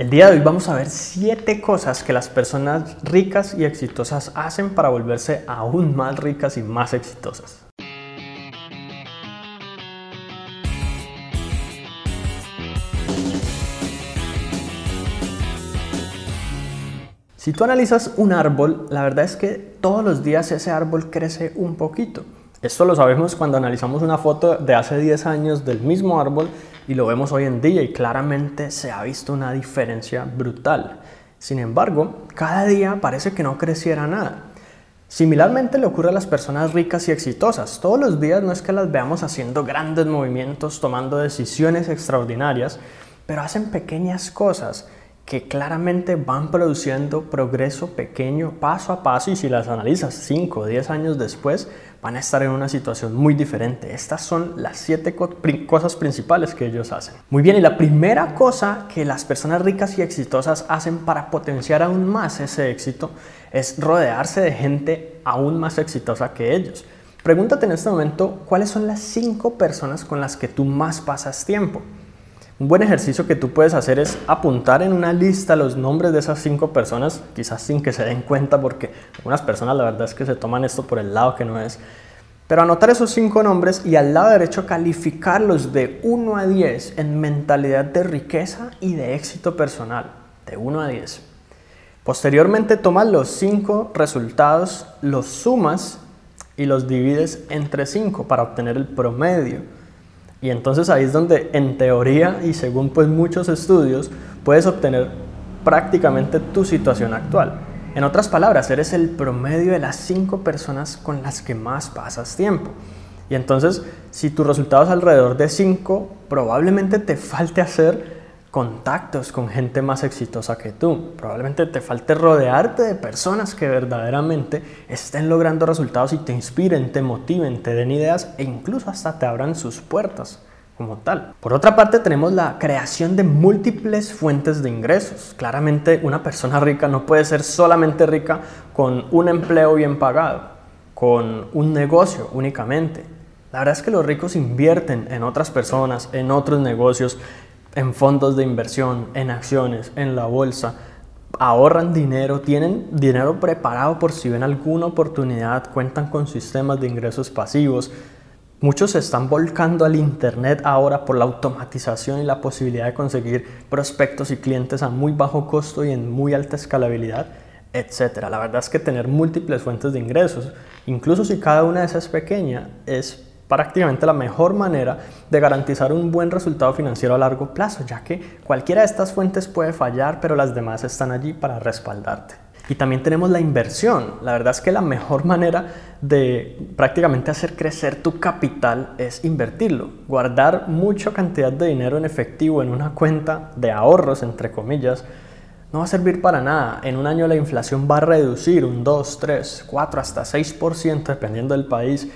El día de hoy vamos a ver 7 cosas que las personas ricas y exitosas hacen para volverse aún más ricas y más exitosas. Si tú analizas un árbol, la verdad es que todos los días ese árbol crece un poquito. Esto lo sabemos cuando analizamos una foto de hace 10 años del mismo árbol y lo vemos hoy en día y claramente se ha visto una diferencia brutal. Sin embargo, cada día parece que no creciera nada. Similarmente le ocurre a las personas ricas y exitosas. Todos los días no es que las veamos haciendo grandes movimientos, tomando decisiones extraordinarias, pero hacen pequeñas cosas que claramente van produciendo progreso pequeño, paso a paso, y si las analizas 5 o 10 años después, van a estar en una situación muy diferente. Estas son las 7 cosas principales que ellos hacen. Muy bien, y la primera cosa que las personas ricas y exitosas hacen para potenciar aún más ese éxito es rodearse de gente aún más exitosa que ellos. Pregúntate en este momento cuáles son las 5 personas con las que tú más pasas tiempo. Un buen ejercicio que tú puedes hacer es apuntar en una lista los nombres de esas cinco personas, quizás sin que se den cuenta, porque algunas personas la verdad es que se toman esto por el lado que no es. Pero anotar esos cinco nombres y al lado derecho calificarlos de 1 a 10 en mentalidad de riqueza y de éxito personal, de 1 a 10. Posteriormente tomas los cinco resultados, los sumas y los divides entre 5 para obtener el promedio. Y entonces ahí es donde en teoría y según pues muchos estudios puedes obtener prácticamente tu situación actual. En otras palabras, eres el promedio de las cinco personas con las que más pasas tiempo. Y entonces, si tu resultado es alrededor de 5, probablemente te falte hacer contactos con gente más exitosa que tú. Probablemente te falte rodearte de personas que verdaderamente estén logrando resultados y te inspiren, te motiven, te den ideas e incluso hasta te abran sus puertas como tal. Por otra parte, tenemos la creación de múltiples fuentes de ingresos. Claramente, una persona rica no puede ser solamente rica con un empleo bien pagado, con un negocio únicamente. La verdad es que los ricos invierten en otras personas, en otros negocios, en fondos de inversión, en acciones, en la bolsa, ahorran dinero, tienen dinero preparado por si ven alguna oportunidad, cuentan con sistemas de ingresos pasivos. Muchos se están volcando al Internet ahora por la automatización y la posibilidad de conseguir prospectos y clientes a muy bajo costo y en muy alta escalabilidad, etc. La verdad es que tener múltiples fuentes de ingresos, incluso si cada una de esas es pequeña, es prácticamente la mejor manera de garantizar un buen resultado financiero a largo plazo, ya que cualquiera de estas fuentes puede fallar, pero las demás están allí para respaldarte. Y también tenemos la inversión. La verdad es que la mejor manera de prácticamente hacer crecer tu capital es invertirlo. Guardar mucha cantidad de dinero en efectivo en una cuenta de ahorros, entre comillas, no va a servir para nada. En un año la inflación va a reducir un 2, 3, 4, hasta 6%, dependiendo del país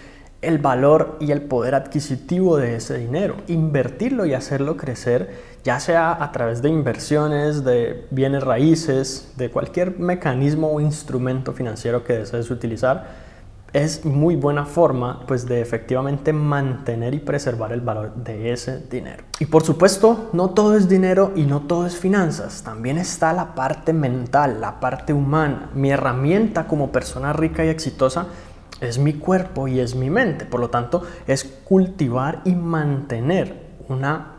el valor y el poder adquisitivo de ese dinero, invertirlo y hacerlo crecer, ya sea a través de inversiones, de bienes raíces, de cualquier mecanismo o instrumento financiero que desees utilizar, es muy buena forma pues de efectivamente mantener y preservar el valor de ese dinero. Y por supuesto, no todo es dinero y no todo es finanzas, también está la parte mental, la parte humana. Mi herramienta como persona rica y exitosa es mi cuerpo y es mi mente. Por lo tanto, es cultivar y mantener una,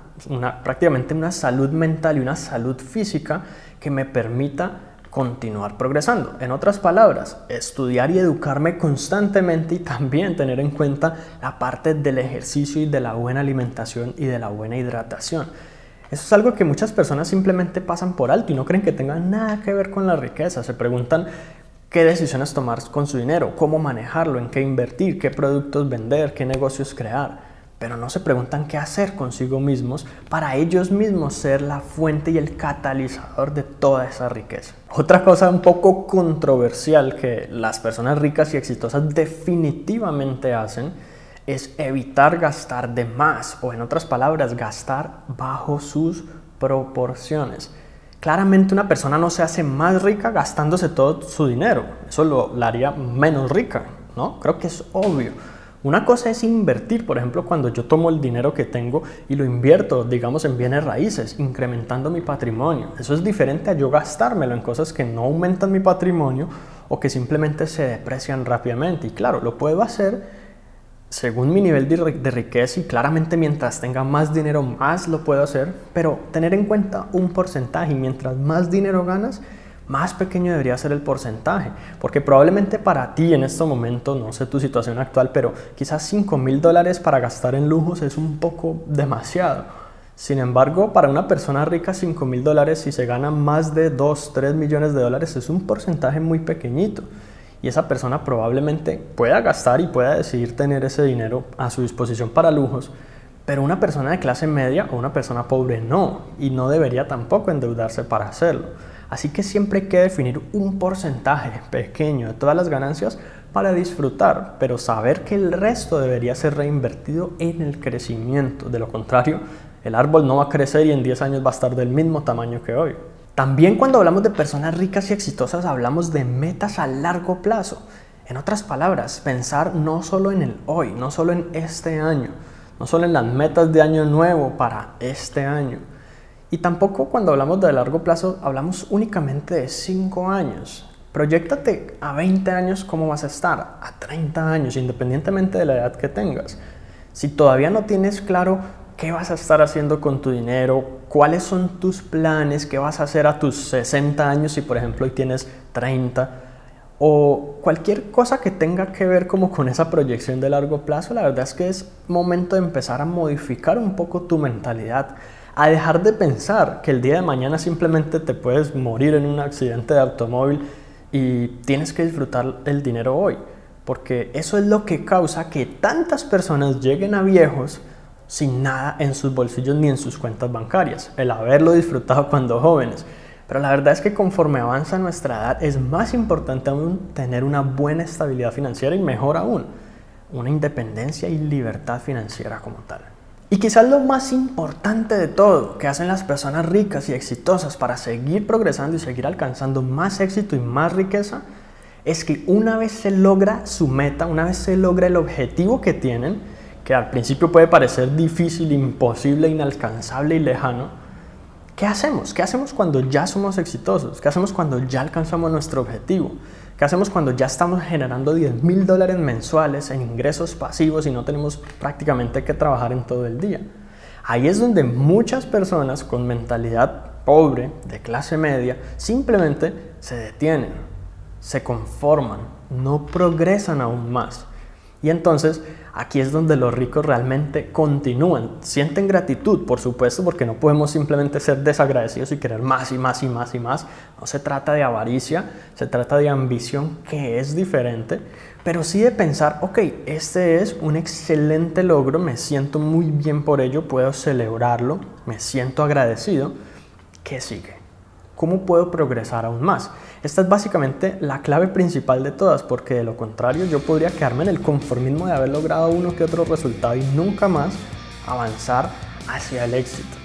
prácticamente una salud mental y una salud física que me permita continuar progresando. En otras palabras, estudiar y educarme constantemente y también tener en cuenta la parte del ejercicio y de la buena alimentación y de la buena hidratación. Eso es algo que muchas personas simplemente pasan por alto y no creen que tenga nada que ver con la riqueza. Se preguntan qué decisiones tomar con su dinero, cómo manejarlo, en qué invertir, qué productos vender, qué negocios crear. Pero no se preguntan qué hacer consigo mismos para ellos mismos ser la fuente y el catalizador de toda esa riqueza. Otra cosa un poco controversial que las personas ricas y exitosas definitivamente hacen es evitar gastar de más o en otras palabras gastar bajo sus proporciones. Claramente una persona no se hace más rica gastándose todo su dinero. Eso lo, la haría menos rica, ¿no? Creo que es obvio. Una cosa es invertir, por ejemplo, cuando yo tomo el dinero que tengo y lo invierto, digamos, en bienes raíces, incrementando mi patrimonio. Eso es diferente a yo gastármelo en cosas que no aumentan mi patrimonio o que simplemente se deprecian rápidamente. Y claro, lo puedo hacer según mi nivel de, riqueza y claramente mientras tenga más dinero más lo puedo hacer, pero tener en cuenta un porcentaje y mientras más dinero ganas, más pequeño debería ser el porcentaje, porque probablemente para ti en este momento, no sé tu situación actual, pero quizás 5 mil dólares para gastar en lujos es un poco demasiado. Sin embargo, para una persona rica 5 mil dólares, si se gana más de 2, 3 millones de dólares, es un porcentaje muy pequeñito. Y esa persona probablemente pueda gastar y pueda decidir tener ese dinero a su disposición para lujos, pero una persona de clase media o una persona pobre no, y no debería tampoco endeudarse para hacerlo. Así que siempre hay que definir un porcentaje pequeño de todas las ganancias para disfrutar, pero saber que el resto debería ser reinvertido en el crecimiento. De lo contrario, el árbol no va a crecer y en 10 años va a estar del mismo tamaño que hoy. También cuando hablamos de personas ricas y exitosas hablamos de metas a largo plazo. En otras palabras, pensar no solo en el hoy, no solo en este año, no solo en las metas de año nuevo para este año, y tampoco cuando hablamos de largo plazo hablamos únicamente de 5 años. Proyectate a 20 años cómo vas a estar, a 30 años, independientemente de la edad que tengas. Si todavía no tienes claro qué vas a estar haciendo con tu dinero, cuáles son tus planes, qué vas a hacer a tus 60 años si por ejemplo hoy tienes 30, o cualquier cosa que tenga que ver como con esa proyección de largo plazo, la verdad es que es momento de empezar a modificar un poco tu mentalidad a dejar de pensar que el día de mañana simplemente te puedes morir en un accidente de automóvil y tienes que disfrutar el dinero hoy. Porque eso es lo que causa que tantas personas lleguen a viejos sin nada en sus bolsillos ni en sus cuentas bancarias, el haberlo disfrutado cuando jóvenes. Pero la verdad es que conforme avanza nuestra edad es más importante aún tener una buena estabilidad financiera y mejor aún, una independencia y libertad financiera como tal. Y quizás lo más importante de todo que hacen las personas ricas y exitosas para seguir progresando y seguir alcanzando más éxito y más riqueza es que una vez se logra su meta, una vez se logra el objetivo que tienen, que al principio puede parecer difícil, imposible, inalcanzable y lejano, ¿qué hacemos? ¿Qué hacemos cuando ya somos exitosos? ¿Qué hacemos cuando ya alcanzamos nuestro objetivo? ¿Qué hacemos cuando ya estamos generando 10 mil dólares mensuales en ingresos pasivos y no tenemos prácticamente que trabajar en todo el día? Ahí es donde muchas personas con mentalidad pobre, de clase media, simplemente se detienen, se conforman, no progresan aún más. Y entonces Aquí es donde los ricos realmente continúan. Sienten gratitud, por supuesto, porque no podemos simplemente ser desagradecidos y querer más y más y más y más. No se trata de avaricia, se trata de ambición que es diferente, pero sí de pensar, ok, este es un excelente logro, me siento muy bien por ello, puedo celebrarlo, me siento agradecido. ¿Qué sigue? ¿Cómo puedo progresar aún más? Esta es básicamente la clave principal de todas, porque de lo contrario yo podría quedarme en el conformismo de haber logrado uno que otro resultado y nunca más avanzar hacia el éxito.